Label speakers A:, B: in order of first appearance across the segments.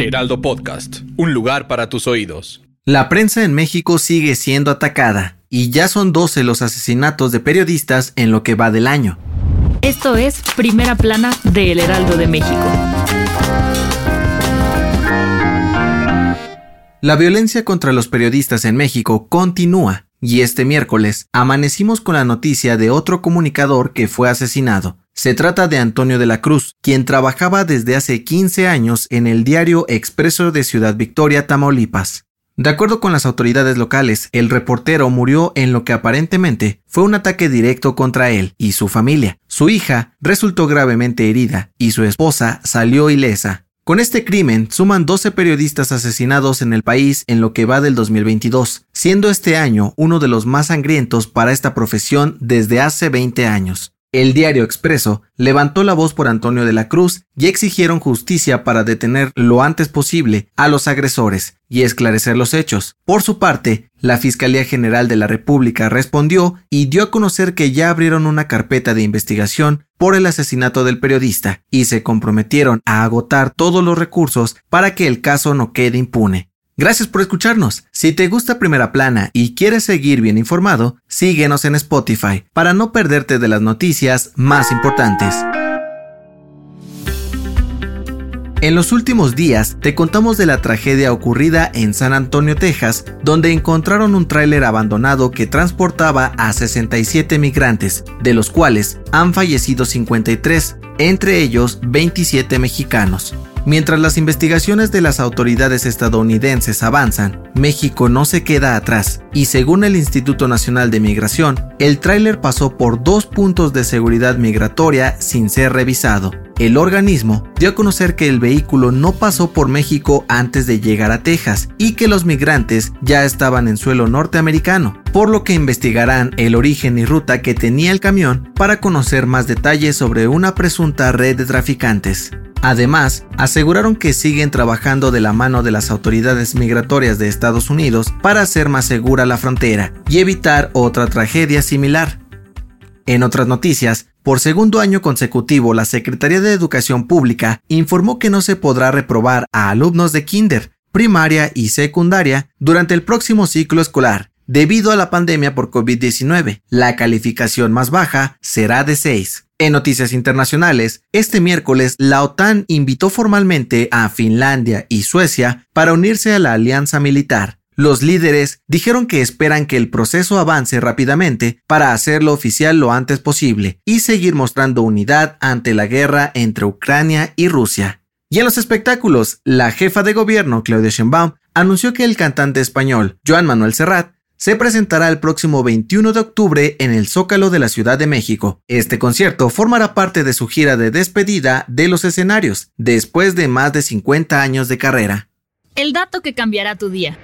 A: Heraldo Podcast, un lugar para tus oídos.
B: La prensa en México sigue siendo atacada y ya son 12 los asesinatos de periodistas en lo que va del año.
C: Esto es Primera Plana de El Heraldo de México.
B: La violencia contra los periodistas en México continúa y este miércoles amanecimos con la noticia de otro comunicador que fue asesinado. Se trata de Antonio de la Cruz, quien trabajaba desde hace 15 años en el diario Expreso de Ciudad Victoria, Tamaulipas. De acuerdo con las autoridades locales, el reportero murió en lo que aparentemente fue un ataque directo contra él y su familia. Su hija resultó gravemente herida y su esposa salió ilesa. Con este crimen suman 12 periodistas asesinados en el país en lo que va del 2022, siendo este año uno de los más sangrientos para esta profesión desde hace 20 años. El diario Expreso levantó la voz por Antonio de la Cruz y exigieron justicia para detener lo antes posible a los agresores y esclarecer los hechos. Por su parte, la Fiscalía General de la República respondió y dio a conocer que ya abrieron una carpeta de investigación por el asesinato del periodista y se comprometieron a agotar todos los recursos para que el caso no quede impune. Gracias por escucharnos. Si te gusta Primera Plana y quieres seguir bien informado, síguenos en Spotify para no perderte de las noticias más importantes. En los últimos días te contamos de la tragedia ocurrida en San Antonio, Texas, donde encontraron un tráiler abandonado que transportaba a 67 migrantes, de los cuales han fallecido 53, entre ellos 27 mexicanos. Mientras las investigaciones de las autoridades estadounidenses avanzan, México no se queda atrás y según el Instituto Nacional de Migración, el tráiler pasó por dos puntos de seguridad migratoria sin ser revisado. El organismo dio a conocer que el vehículo no pasó por México antes de llegar a Texas y que los migrantes ya estaban en suelo norteamericano, por lo que investigarán el origen y ruta que tenía el camión para conocer más detalles sobre una presunta red de traficantes. Además, aseguraron que siguen trabajando de la mano de las autoridades migratorias de Estados Unidos para hacer más segura la frontera y evitar otra tragedia similar. En otras noticias, por segundo año consecutivo, la Secretaría de Educación Pública informó que no se podrá reprobar a alumnos de kinder, primaria y secundaria durante el próximo ciclo escolar, debido a la pandemia por COVID-19. La calificación más baja será de 6. En noticias internacionales, este miércoles la OTAN invitó formalmente a Finlandia y Suecia para unirse a la alianza militar. Los líderes dijeron que esperan que el proceso avance rápidamente para hacerlo oficial lo antes posible y seguir mostrando unidad ante la guerra entre Ucrania y Rusia. Y en los espectáculos, la jefa de gobierno, Claudia Sheinbaum, anunció que el cantante español, Joan Manuel Serrat, se presentará el próximo 21 de octubre en el Zócalo de la Ciudad de México. Este concierto formará parte de su gira de despedida de los escenarios, después de más de 50 años de carrera.
C: El dato que cambiará tu día.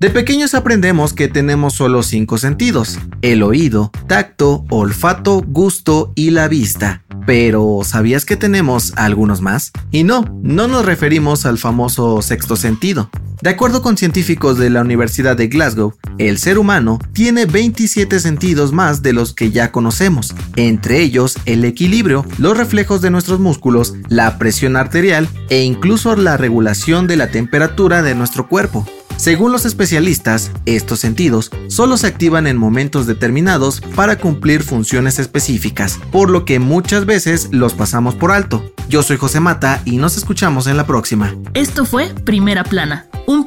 B: De pequeños aprendemos que tenemos solo cinco sentidos, el oído, tacto, olfato, gusto y la vista. Pero ¿sabías que tenemos algunos más? Y no, no nos referimos al famoso sexto sentido. De acuerdo con científicos de la Universidad de Glasgow, el ser humano tiene 27 sentidos más de los que ya conocemos, entre ellos el equilibrio, los reflejos de nuestros músculos, la presión arterial e incluso la regulación de la temperatura de nuestro cuerpo. Según los especialistas, estos sentidos solo se activan en momentos determinados para cumplir funciones específicas, por lo que muchas veces los pasamos por alto. Yo soy José Mata y nos escuchamos en la próxima.
C: Esto fue Primera Plana,